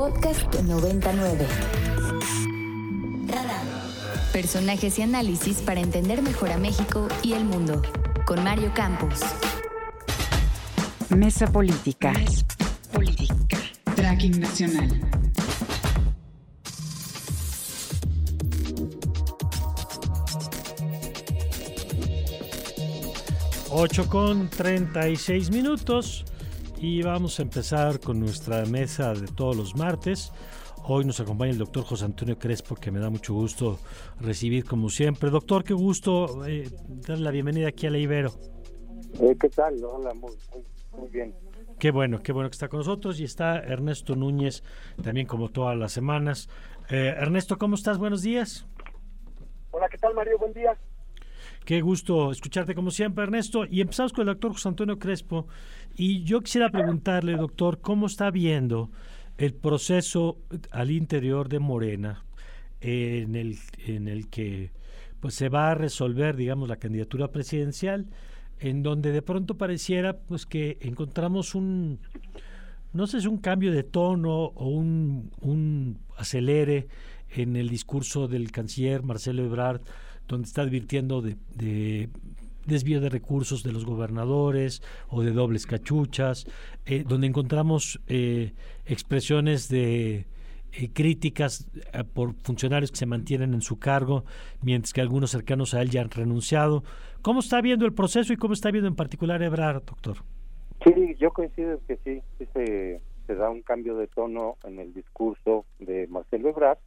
Podcast 99. Personajes y análisis para entender mejor a México y el mundo. Con Mario Campos. Mesa Política. Política. Tracking Nacional. 8 con 36 minutos y vamos a empezar con nuestra mesa de todos los martes. Hoy nos acompaña el doctor José Antonio Crespo, que me da mucho gusto recibir como siempre. Doctor, qué gusto eh, darle la bienvenida aquí a la Ibero. Eh, ¿Qué tal? Hola, muy, muy, bien. Qué bueno, qué bueno que está con nosotros y está Ernesto Núñez también como todas las semanas. Eh, Ernesto, ¿cómo estás? Buenos días. Hola, ¿qué tal Mario? Buen día. Qué gusto escucharte como siempre, Ernesto. Y empezamos con el doctor José Antonio Crespo. Y yo quisiera preguntarle, doctor, ¿cómo está viendo el proceso al interior de Morena en el, en el que pues se va a resolver, digamos, la candidatura presidencial, en donde de pronto pareciera pues que encontramos un, no sé si un cambio de tono o un, un acelere en el discurso del canciller Marcelo Ebrard donde está advirtiendo de, desvío de recursos de los gobernadores o de dobles cachuchas, eh, donde encontramos eh, expresiones de eh, críticas por funcionarios que se mantienen en su cargo, mientras que algunos cercanos a él ya han renunciado. ¿Cómo está viendo el proceso y cómo está viendo en particular Ebrard, doctor? Sí, yo coincido que sí, sí se, se da un cambio de tono en el discurso de Marcelo Ebrard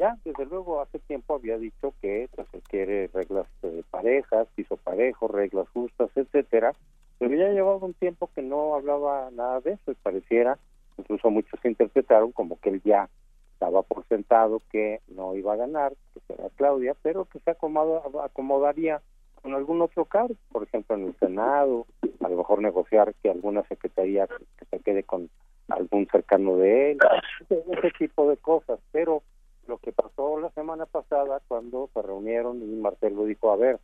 ya desde luego hace tiempo había dicho que pues, se quiere reglas de parejas, piso parejo, reglas justas, etcétera, pero ya llevaba un tiempo que no hablaba nada de eso y pareciera, incluso muchos interpretaron como que él ya estaba por sentado que no iba a ganar, que será Claudia, pero que se acomodaría con algún otro cargo, por ejemplo en el Senado, a lo mejor negociar que alguna secretaría que se quede con algún cercano de él, ese tipo de cosas, pero lo que pasó la semana pasada cuando se reunieron y Marcelo dijo, a ver,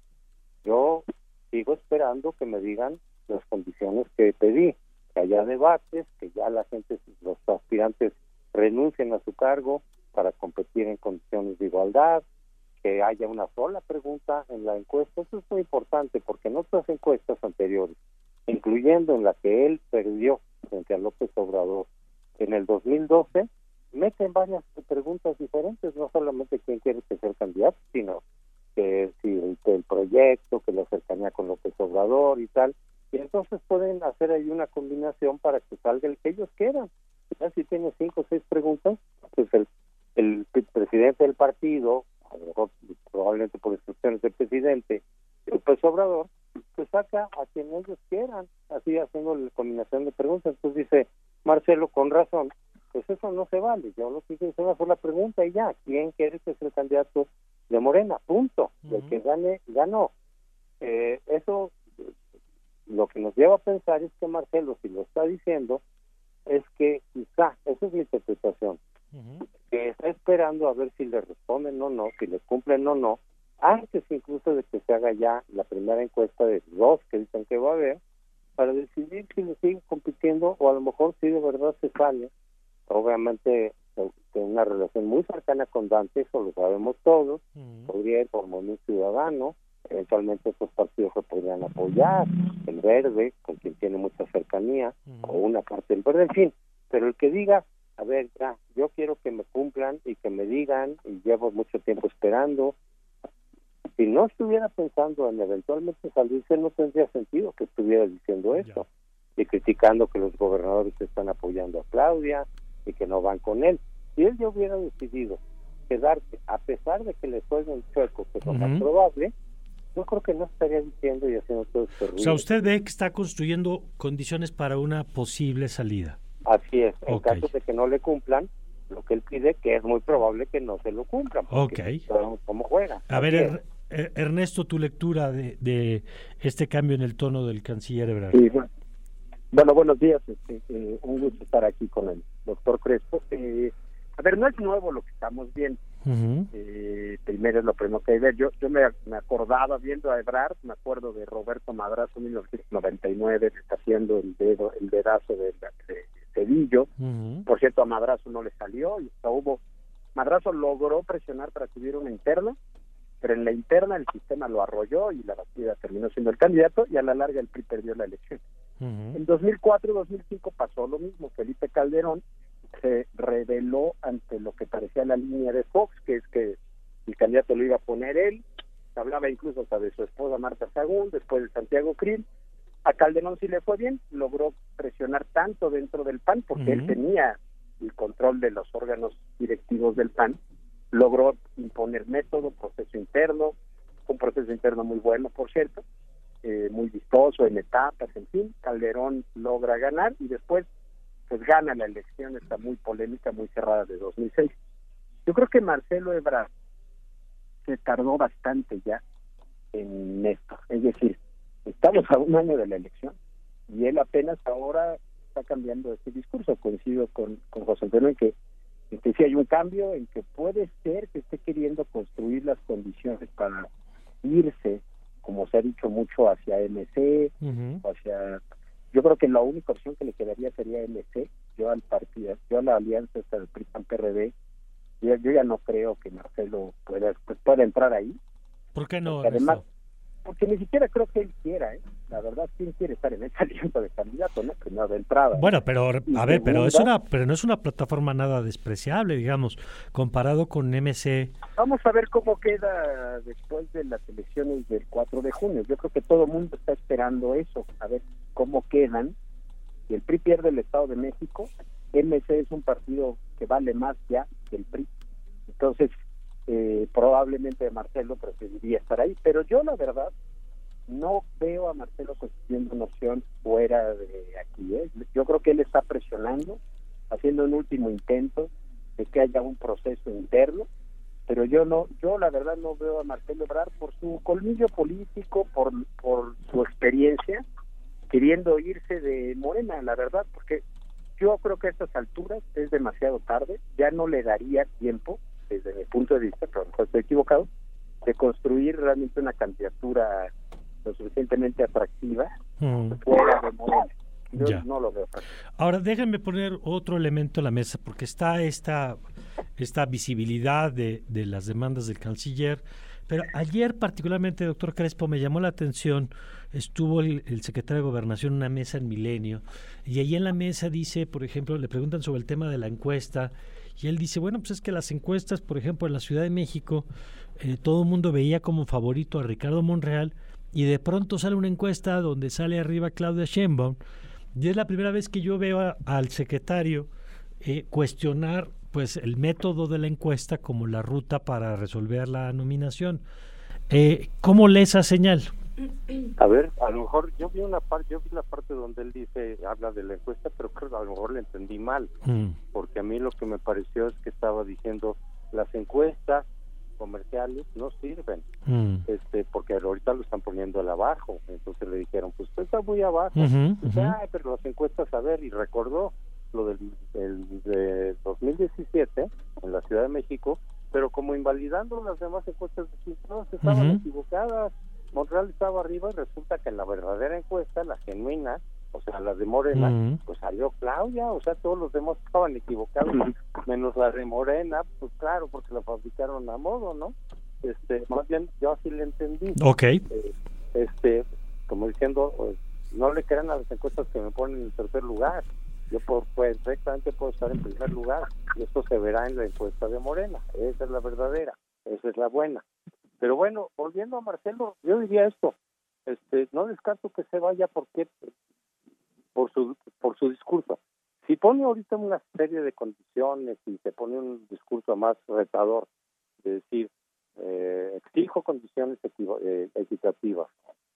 yo sigo esperando que me digan las condiciones que pedí, que haya debates, que ya la gente, los aspirantes renuncien a su cargo para competir en condiciones de igualdad, que haya una sola pregunta en la encuesta. Eso es muy importante porque en otras encuestas anteriores, incluyendo en la que él perdió frente a López Obrador en el 2012, meten varias preguntas diferentes, no solamente quién quiere ser candidato, sino que si el, proyecto, que la cercanía con López Obrador y tal, y entonces pueden hacer ahí una combinación para que salga el que ellos quieran. Ya si tiene cinco o seis preguntas, pues el, el presidente del partido, a lo mejor probablemente por instrucciones del presidente, López Obrador, pues saca a quien ellos quieran, así haciendo la combinación de preguntas. Entonces dice Marcelo, con razón, pues eso no se vale. Yo lo que hice es una sola pregunta y ya, ¿quién quiere que sea el candidato de Morena? Punto. El que gane, ganó. Eh, eso lo que nos lleva a pensar es que Marcelo, si lo está diciendo, es que quizá, esa es mi interpretación, que está esperando a ver si le responden o no, si le cumplen o no, antes incluso de que se haga ya la primera encuesta de dos que dicen que va a haber, para decidir si le sigue compitiendo o a lo mejor si de verdad se sale obviamente tiene una relación muy cercana con Dante, eso lo sabemos todos, podría ir por Movimiento Ciudadano, eventualmente estos partidos se podrían apoyar, el verde, con quien tiene mucha cercanía, o una parte del verde, en fin, pero el que diga, a ver, ya, yo quiero que me cumplan y que me digan, y llevo mucho tiempo esperando, si no estuviera pensando en eventualmente salirse, no tendría sentido que estuviera diciendo eso, y criticando que los gobernadores están apoyando a Claudia, y que no van con él. Si él ya hubiera decidido quedarse, a pesar de que le suene chueco, que es lo más probable, yo creo que no estaría diciendo y haciendo todo este ruido. O sea, usted ve que está construyendo condiciones para una posible salida. Así es, en caso de que no le cumplan lo que él pide, que es muy probable que no se lo cumplan. Ok. cómo juega. A ver, er, er, Ernesto, tu lectura de, de, este cambio en el tono del canciller Ebrard. Sí, bueno, buenos días. Este, eh, un gusto estar aquí con el doctor Crespo. Eh, a ver, no es nuevo lo que estamos viendo. eh, primero es lo primero que hay ver. Yo, yo me, acordaba viendo a Ebrard, me acuerdo de Roberto Madrazo en 1999, está haciendo el dedo, el dedazo de, Murillo. Por cierto, a Madrazo no le salió y hubo. Madrazo logró presionar para que hubiera una interna, pero en la interna el sistema lo arrolló y la Bastida terminó siendo el candidato y a la larga el PRI perdió la elección. En 2004-2005 pasó lo mismo. Felipe Calderón se reveló ante lo que parecía la línea de Fox, que es que el candidato lo iba a poner él. Se hablaba incluso hasta de su esposa Marta Sagún, después de Santiago Krill. A Calderón sí le fue bien, logró presionar tanto dentro del PAN, porque él tenía el control de los órganos directivos del PAN, logró imponer método, proceso interno, un proceso interno muy bueno, por cierto, eh, muy vistoso en etapas, en fin, Calderón logra ganar y después pues gana la elección esta muy polémica, muy cerrada de 2006. Yo creo que Marcelo Ebrard se tardó bastante ya en esto, es decir, estamos a un año de la elección y él apenas ahora está cambiando este discurso, coincido con, con José Antonio en que, que sí hay un cambio, en que puede ser que esté queriendo construir las condiciones para irse como se ha dicho mucho, hacia MC, hacia... Yo creo que la única opción que le quedaría sería MC, yo al partido, yo a la alianza esta del PRI-PAN-PRD, yo, yo, ya no creo que Marcelo pueda, pues, pueda entrar ahí. ¿Por qué no? además, porque ni siquiera creo que él quiera, ¿eh? La verdad, ¿quién quiere estar en esa alianza de candidato, no? Primero de entrada. Bueno, pero, a ver, pero es una, pero no es una plataforma nada despreciable, digamos, comparado con MC. Vamos a ver cómo queda después de las elecciones del 4 de junio. Yo creo que todo el mundo está esperando eso, a ver cómo quedan. Si el PRI pierde el Estado de México, MC es un partido que vale más ya que el PRI. Entonces, eh, probablemente Marcelo preferiría estar ahí, pero yo la verdad no veo a Marcelo consiguiendo una opción fuera de aquí. ¿eh? Yo creo que él está presionando, haciendo un último intento de que haya un proceso interno, pero yo no, yo la verdad no veo a Marcelo Ebrard por su colmillo político, por, por su experiencia, queriendo irse de Morena, la verdad, porque yo creo que a estas alturas es demasiado tarde, ya no le daría tiempo desde mi punto de vista, pero a lo mejor estoy equivocado, de construir realmente una candidatura lo suficientemente atractiva mm. fuera de Morena. Yo no lo veo. Ahora, déjenme poner otro elemento en la mesa, porque está esta, esta visibilidad de, de las demandas del canciller, pero ayer particularmente, doctor Crespo, me llamó la atención, estuvo el, el, secretario de Gobernación en una mesa en Milenio, y ahí en la mesa dice, por ejemplo, le preguntan sobre el tema de la encuesta, y él dice, bueno, pues es que las encuestas, por ejemplo, en la Ciudad de México, eh, todo el mundo veía como favorito a Ricardo Monreal y de pronto sale una encuesta donde sale arriba Claudia Sheinbaum y es la primera vez que yo veo al secretario eh, cuestionar pues el método de la encuesta como la ruta para resolver la nominación. Eh, ¿Cómo lee esa señal? A ver, a lo mejor yo vi una parte, yo vi la parte donde él dice, habla de la encuesta, pero creo que a lo mejor le entendí mal, mm. porque a mí lo que me pareció es que estaba diciendo las encuestas comerciales no sirven, mm. este, porque ahorita lo están poniendo al abajo, entonces le dijeron, pues está muy abajo, pero las encuestas, a ver, y recordó lo del el, de 2017 en la Ciudad de México, pero como invalidando las demás encuestas de sus estaban equivocadas, Montreal estaba arriba y resulta que en la verdadera encuesta, la genuina, o sea, la de Morena, pues salió Claudia, o sea, todos los demás estaban equivocados, menos la de Morena, pues claro, porque la fabricaron a modo, ¿no? Este, más bien, yo así le entendí. Ok. Eh, este, como diciendo, pues, no le crean a las encuestas que me ponen en tercer lugar. Yo por, pues, perfectamente puedo estar en primer lugar y esto se verá en la encuesta de Morena. Esa es la verdadera, esa es la buena. Pero bueno, volviendo a Marcelo, yo diría esto, este, no descarto que se vaya porque por su por su discurso. Si pone ahorita una serie de condiciones y se pone un discurso más retador, de decir, eh, exijo condiciones eh, equitativas,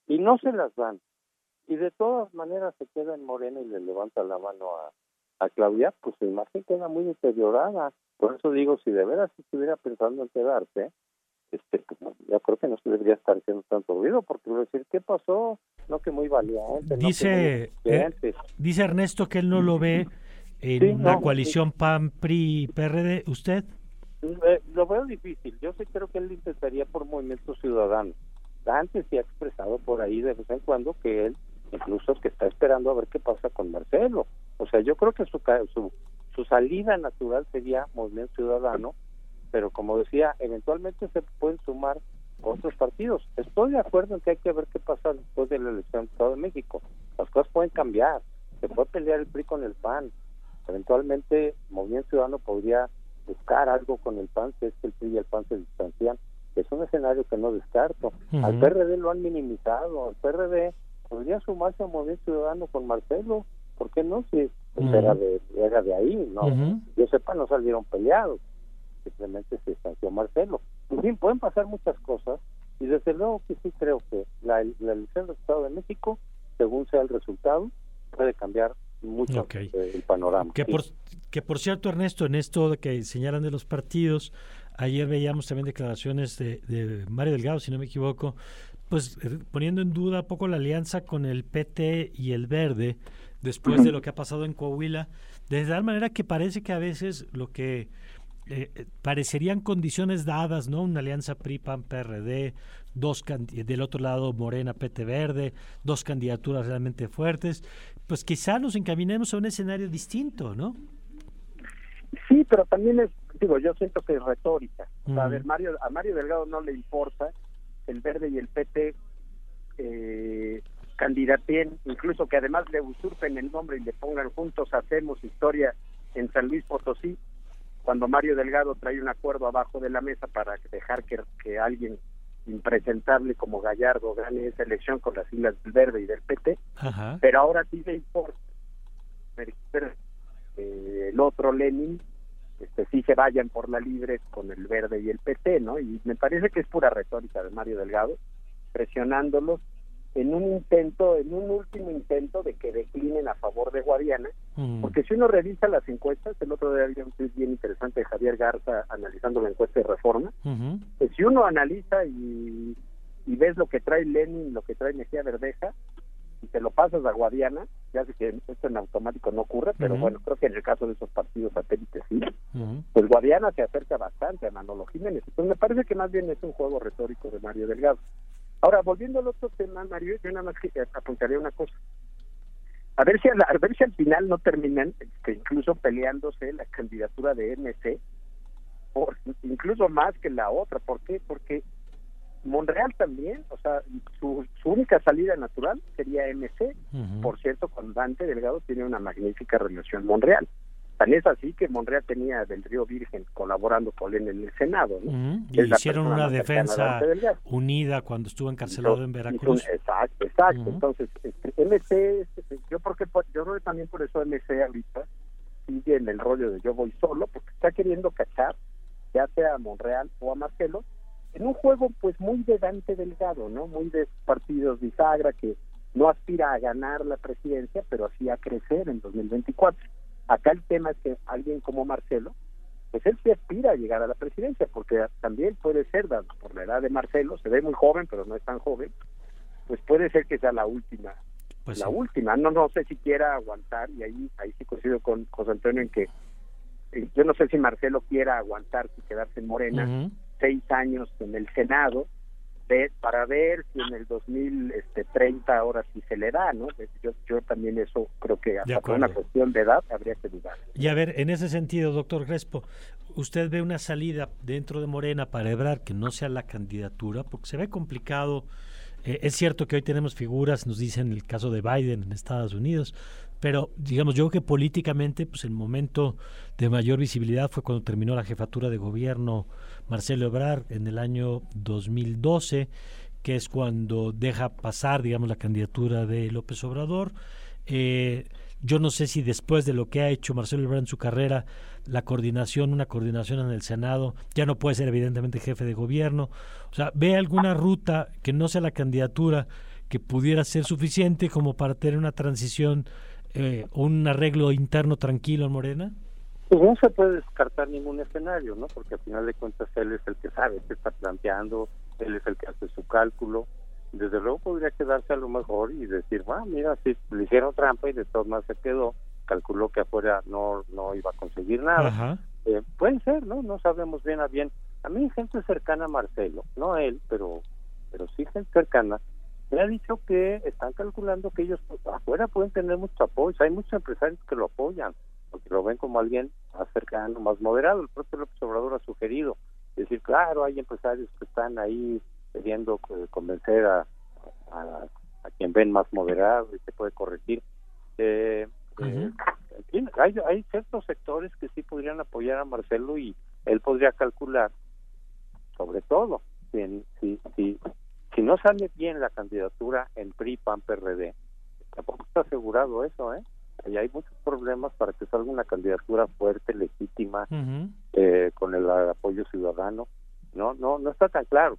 y no se las dan, y de todas maneras se queda en Morena y le levanta la mano a, a Claudia, pues su imagen queda muy deteriorada. Por eso digo, si de veras estuviera pensando en quedarse, este, pues, yo creo que no se debería estar haciendo tanto ruido, porque decir, ¿qué pasó? No que muy valiente. Dice, eh, dice Ernesto que él no lo ve en la coalición PAN, PRI, PRD. ¿Usted? Eh, lo veo difícil. Yo sí creo que él intentaría por Movimiento Ciudadano. Antes sí ha expresado por ahí de vez en cuando que él incluso que está esperando a ver qué pasa con Marcelo. O sea, yo creo que su, su, su salida natural sería Movimiento Ciudadano, pero como decía, eventualmente se pueden sumar otros partidos. Estoy de acuerdo en que hay que ver qué pasa después de la elección de Estado de México. Las cosas pueden cambiar. Se puede pelear el PRI con el PAN. Eventualmente, Movimiento Ciudadano podría buscar algo con el PAN si es que el PRI y el PAN se distancian. Es un escenario que no descarto. Al PRD lo han minimizado. Al PRD podría sumarse a Movimiento Ciudadano con Marcelo. ¿Por qué no? Si era, de, era de ahí. no Yo sepa, no salieron peleados simplemente se distanció Marcelo. En fin, pueden pasar muchas cosas y desde luego que sí creo que la, elección del Estado de México, según sea el resultado, puede cambiar mucho el panorama. Que, por, que por cierto, Ernesto, en esto de que señalan de los partidos, ayer veíamos también declaraciones de, de Mario Delgado, si no me equivoco, pues eh, poniendo en duda un poco la alianza con el PT y el Verde después de lo que ha pasado en Coahuila, de tal manera que parece que a veces lo que eh, eh, parecerían condiciones dadas, ¿no? Una alianza PRI-PAN-PRD, dos del otro lado Morena, PT Verde, dos candidaturas realmente fuertes, pues quizá nos encaminemos a un escenario distinto, ¿no? Sí, pero también es, digo, yo siento que es retórica. a ver, Mario, a Mario Delgado no le importa el Verde y el PT eh, candidaten, incluso que además le usurpen el nombre y le pongan juntos hacemos historia en San Luis Potosí, cuando Mario Delgado trae un acuerdo abajo de la mesa para dejar que, que alguien impresentable como Gallardo gane esa elección con las siglas del Verde y del PT, pero ahora sí le importa eh, el otro Lenin este sí se vayan por la libre con el Verde y el PT, ¿no? Y me parece que es pura retórica de Mario Delgado, presionándolos en un intento, en un último intento de que declinen a favor de Guadiana, mm. porque si uno revisa las encuestas, el otro día había un bien interesante de Javier Garza analizando la encuesta de reforma, pues si uno analiza y, y ves lo que trae Lenin, lo que trae Mejía Verdeja, y te lo pasas a Guadiana, ya sé que esto en automático no ocurre, pero bueno, creo que en el caso de esos partidos satélites sí, pues Guadiana se acerca bastante a Manolo Jiménez, entonces me parece que más bien es un juego retórico de Mario Delgado. Ahora, volviendo al otro tema, Mario, yo nada más que apuntaría una cosa. A ver si, a, ver si al final no terminan este, incluso peleándose la candidatura de MC, por, incluso más que la otra. ¿Por qué? Porque Monreal también, o sea, su, única salida natural sería MC. Por cierto, con Dante Delgado tiene una magnífica relación Monreal. Tan es así que Monreal tenía del Río Virgen colaborando con él en el Senado. Y hicieron una defensa unida cuando estuvo encarcelado en Veracruz. exacto, exacto. Entonces, este, MC, yo, porque, yo creo que también por eso MC ahorita sigue en el rollo de yo voy solo, porque está queriendo cachar, ya sea a Monreal o a Marcelo, en un juego pues muy de Dante Delgado, ¿no? Muy de partidos bisagra que no aspira a ganar la presidencia, pero así a crecer en 2024. Acá el tema es que alguien como Marcelo, pues él se aspira a llegar a la presidencia, porque también puede ser, dado por la edad de Marcelo, se ve muy joven, pero no es tan joven, pues puede ser que sea la última, pues la última, no no sé si quiera aguantar, y ahí, ahí sí coincido con José Antonio en que eh, yo no sé si Marcelo quiera aguantar y quedarse en Morena seis años en el Senado, para ver si en el 2030 este, ahora sí se le da, ¿no? Yo, yo también eso creo que hasta por una cuestión de edad habría que dudar. Y a ver, en ese sentido, doctor Crespo, ¿usted ve una salida dentro de Morena para Ebrar que no sea la candidatura? Porque se ve complicado. Eh, es cierto que hoy tenemos figuras, nos dicen el caso de Biden en Estados Unidos, pero digamos, yo creo que políticamente, pues el momento de mayor visibilidad fue cuando terminó la jefatura de gobierno Marcelo Ebrard en el año 2012, que es cuando deja pasar, digamos, la candidatura de López Obrador. Eh, yo no sé si después de lo que ha hecho Marcelo Ebrard en su carrera, la coordinación, una coordinación en el Senado, ya no puede ser evidentemente jefe de gobierno. O sea, ¿ve alguna ruta que no sea la candidatura que pudiera ser suficiente como para tener una transición eh, un arreglo interno tranquilo en Morena? Pues no se puede descartar ningún escenario, ¿no? Porque al final de cuentas él es el que sabe qué está planteando, él es el que hace su cálculo. Desde luego podría quedarse a lo mejor y decir, ah, mira, si le hicieron trampa y de todas maneras se quedó, calculó que afuera no no iba a conseguir nada. Eh, puede ser, ¿no? No sabemos bien a bien. A mí gente cercana a Marcelo, no él, pero pero sí gente cercana, me ha dicho que están calculando que ellos pues, afuera pueden tener mucho apoyo. Hay muchos empresarios que lo apoyan, porque lo ven como alguien más cercano, más moderado. El propio López Obrador ha sugerido. decir, claro, hay empresarios que están ahí queriendo eh, convencer a, a, quien ven más moderado y se puede corregir. Eh, eh, en fin, hay, hay ciertos sectores que sí podrían apoyar a Marcelo y él podría calcular, sobre todo, si, si, si, si no sale bien la candidatura en PRI, PAN, PRD, tampoco está asegurado eso, ¿eh? Y hay muchos problemas para que salga una candidatura fuerte, legítima, eh, con el apoyo ciudadano. No, no, no está tan claro.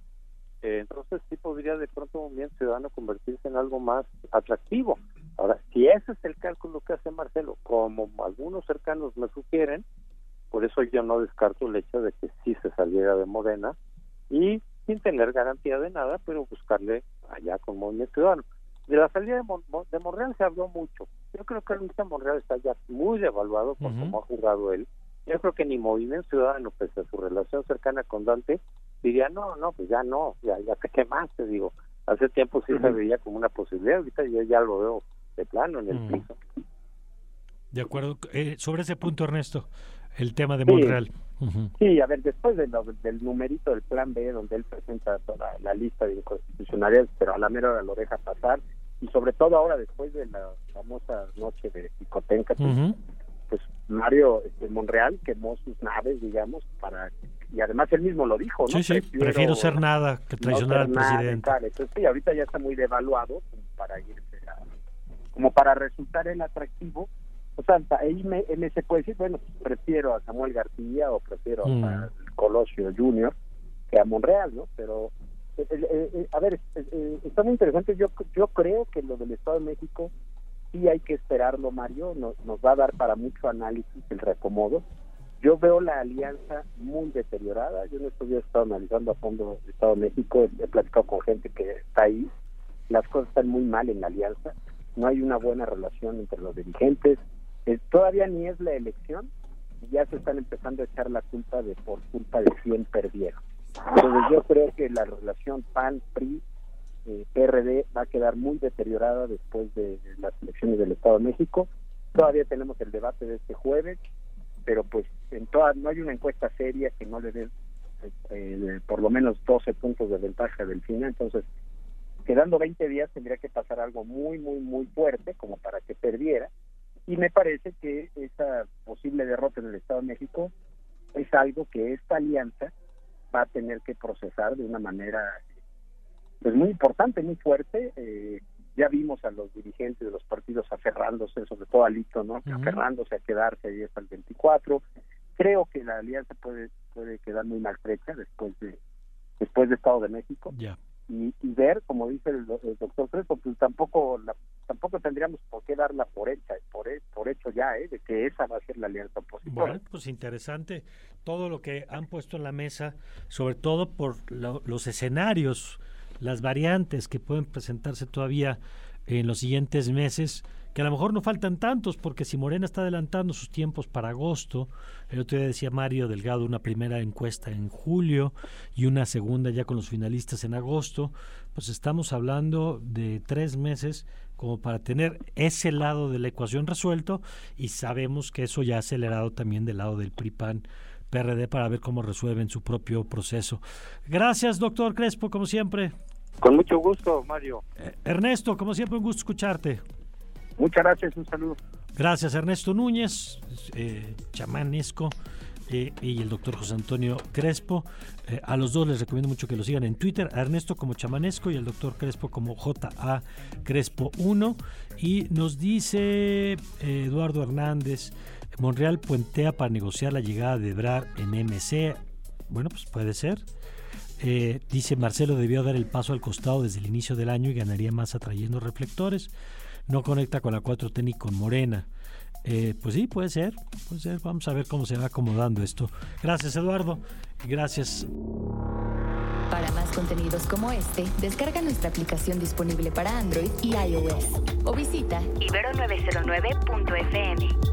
Eh, entonces sí podría de pronto un bien ciudadano convertirse en algo más atractivo. Ahora, si ese es el cálculo que hace Marcelo, como algunos cercanos me sugieren, por eso yo no descarto el hecho de que sí se saliera de Morena y sin tener garantía de nada, pero buscarle allá con Movimiento Ciudadano. De la salida de, de Monreal se habló mucho. Yo creo que de Monreal está ya muy devaluado por cómo ha jugado él. Yo creo que ni Movimiento Ciudadano, pese a su relación cercana con Dante, diría, no, no, pues ya no, ya, ya te quemaste, digo. Hace tiempo sí se veía como una posibilidad, ahorita yo ya lo veo de plano en el piso. De acuerdo. Eh, sobre ese punto, Ernesto, el tema de Monreal. Sí, a ver, después de del numerito del plan B, donde él presenta toda la lista de inconstitucionalidades, pero a la mera hora lo deja pasar, y sobre todo ahora, después de la famosa noche de Picotenca, pues Mario este, Monreal quemó sus naves, digamos, para y además él mismo lo dijo, ¿no? Sí, sí, prefiero, ser nada que traicionar al presidente. Entonces sí, ahorita ya está muy devaluado como para irse como para resultar el atractivo. O sea, ahí me, se puede decir, bueno, prefiero a Samuel García o prefiero mm. a Colosio Junior que a Monreal, ¿no? Pero, eh, eh, eh, a ver, está muy interesante. Yo, yo creo que lo del Estado de México sí hay que esperarlo, Mario. Nos, nos va a dar para mucho análisis el reacomodo yo veo la alianza muy deteriorada. Yo no estoy estado analizando a fondo el Estado de México, he platicado con gente que está ahí. Las cosas están muy mal en la alianza. No hay una buena relación entre los dirigentes. Eh, todavía ni es la elección y ya se están empezando a echar la culpa de por culpa de quién perdieron. Entonces yo creo que la relación PAN-PRI eh, PRD va a quedar muy deteriorada después de las elecciones del Estado de México. Todavía tenemos el debate de este jueves pero pues en toda, no hay una encuesta seria que no le dé eh, por lo menos 12 puntos de ventaja del final, entonces quedando 20 días tendría que pasar algo muy, muy, muy fuerte como para que perdiera y me parece que esa posible derrota en el Estado de México es algo que esta alianza va a tener que procesar de una manera pues muy importante, muy fuerte, eh, ya vimos a los dirigentes de los partidos aferrándose, sobre todo a Lito, ¿no? Aferrándose a quedarse ahí hasta el 24. Creo que la alianza puede puede quedar muy maltrecha después de después de Estado de México. Y, ver, como dice el, doctor Crespo, pues tampoco la, tampoco tendríamos por qué darla por hecha, por, hecho ya, ¿eh? de que esa va a ser la alianza opositora. Bueno, pues interesante todo lo que han puesto en la mesa, sobre todo por los escenarios las variantes que pueden presentarse todavía en los siguientes meses, que a lo mejor no faltan tantos, porque si Morena está adelantando sus tiempos para agosto, el otro día decía Mario Delgado una primera encuesta en julio y una segunda ya con los finalistas en agosto, pues estamos hablando de tres meses como para tener ese lado de la ecuación resuelto y sabemos que eso ya ha acelerado también del lado del PRIPAN. PRD para ver cómo resuelven su propio proceso. Gracias, doctor Crespo, como siempre. Con mucho gusto, Mario. Eh, Ernesto, como siempre, un gusto escucharte. Muchas gracias, un saludo. Gracias, Ernesto Núñez, eh, chamanesco, eh, y el doctor José Antonio Crespo. a los dos les recomiendo mucho que lo sigan en Twitter, a Ernesto como chamanesco y al doctor Crespo como JA Crespo 1. Y nos dice Eduardo Hernández, Monreal puentea para negociar la llegada de Brar en MC. Bueno, pues puede ser. Eh, dice Marcelo debió dar el paso al costado desde el inicio del año y ganaría más atrayendo reflectores. No conecta con la 4T ni con Morena. Eh, pues sí, puede ser, puede ser. Vamos a ver cómo se va acomodando esto. Gracias, Eduardo. Gracias. Para más contenidos como este, descarga nuestra aplicación disponible para Android y iOS o visita ibero909.fm.